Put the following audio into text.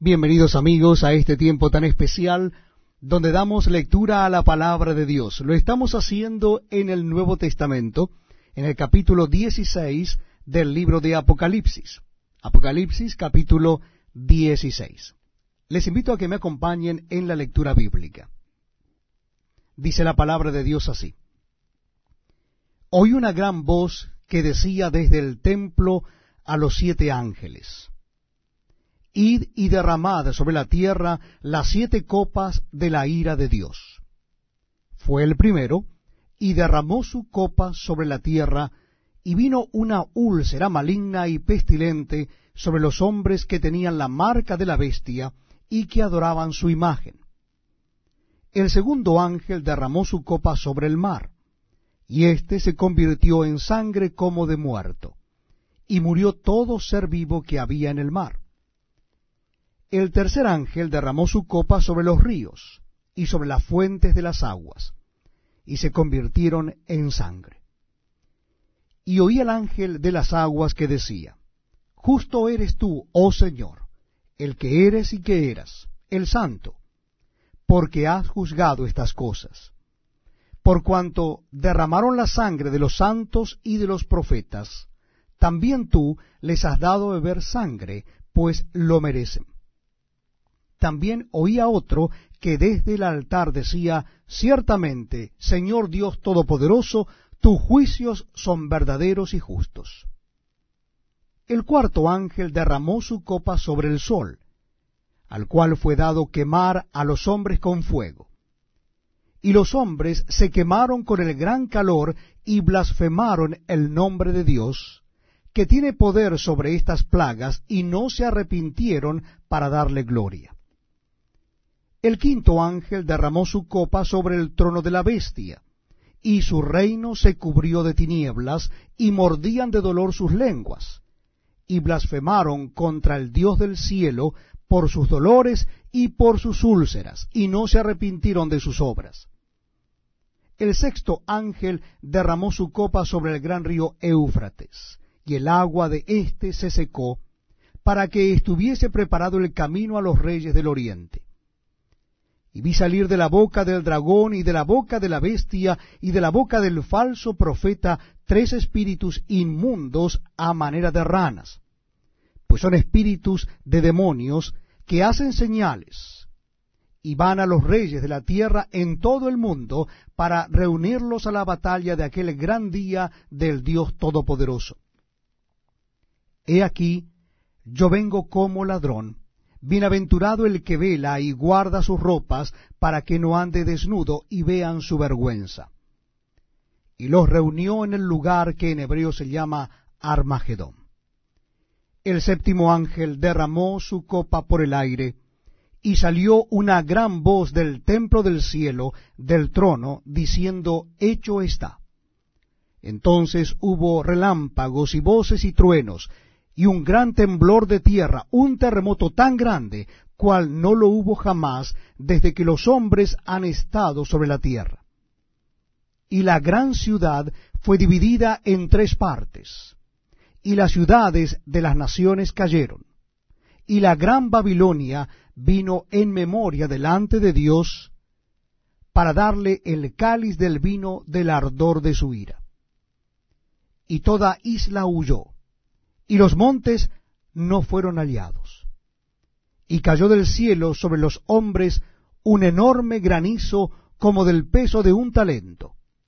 Bienvenidos amigos a este tiempo tan especial donde damos lectura a la palabra de Dios. Lo estamos haciendo en el Nuevo Testamento, en el capítulo 16 del libro de Apocalipsis. Apocalipsis capítulo 16. Les invito a que me acompañen en la lectura bíblica. Dice la palabra de Dios así. Oí una gran voz que decía desde el templo a los siete ángeles Id y derramad sobre la tierra las siete copas de la ira de Dios. Fue el primero, y derramó su copa sobre la tierra, y vino una úlcera maligna y pestilente sobre los hombres que tenían la marca de la bestia y que adoraban su imagen. El segundo ángel derramó su copa sobre el mar, y éste se convirtió en sangre como de muerto, y murió todo ser vivo que había en el mar el tercer ángel derramó su copa sobre los ríos y sobre las fuentes de las aguas, y se convirtieron en sangre. Y oí al ángel de las aguas que decía, Justo eres tú, oh Señor, el que eres y que eras, el santo, porque has juzgado estas cosas. Por cuanto derramaron la sangre de los santos y de los profetas, también tú les has dado beber sangre, pues lo merecen también oía otro que desde el altar decía, Ciertamente, Señor Dios Todopoderoso, tus juicios son verdaderos y justos. El cuarto ángel derramó su copa sobre el sol, al cual fue dado quemar a los hombres con fuego. Y los hombres se quemaron con el gran calor y blasfemaron el nombre de Dios, que tiene poder sobre estas plagas, y no se arrepintieron para darle gloria. El quinto ángel derramó su copa sobre el trono de la bestia, y su reino se cubrió de tinieblas, y mordían de dolor sus lenguas, y blasfemaron contra el Dios del cielo por sus dolores y por sus úlceras, y no se arrepintieron de sus obras. El sexto ángel derramó su copa sobre el gran río Éufrates, y el agua de éste se secó, para que estuviese preparado el camino a los reyes del oriente y vi salir de la boca del dragón y de la boca de la bestia y de la boca del falso profeta tres espíritus inmundos a manera de ranas, pues son espíritus de demonios que hacen señales y van a los reyes de la tierra en todo el mundo para reunirlos a la batalla de aquel gran día del Dios Todopoderoso. He aquí, yo vengo como ladrón. Bienaventurado el que vela y guarda sus ropas para que no ande desnudo y vean su vergüenza. Y los reunió en el lugar que en hebreo se llama Armagedón. El séptimo ángel derramó su copa por el aire, y salió una gran voz del templo del cielo, del trono, diciendo, Hecho está. Entonces hubo relámpagos y voces y truenos, y un gran temblor de tierra, un terremoto tan grande, cual no lo hubo jamás desde que los hombres han estado sobre la tierra. Y la gran ciudad fue dividida en tres partes, y las ciudades de las naciones cayeron, y la gran Babilonia vino en memoria delante de Dios para darle el cáliz del vino del ardor de su ira. Y toda isla huyó y los montes no fueron aliados. Y cayó del cielo sobre los hombres un enorme granizo como del peso de un talento,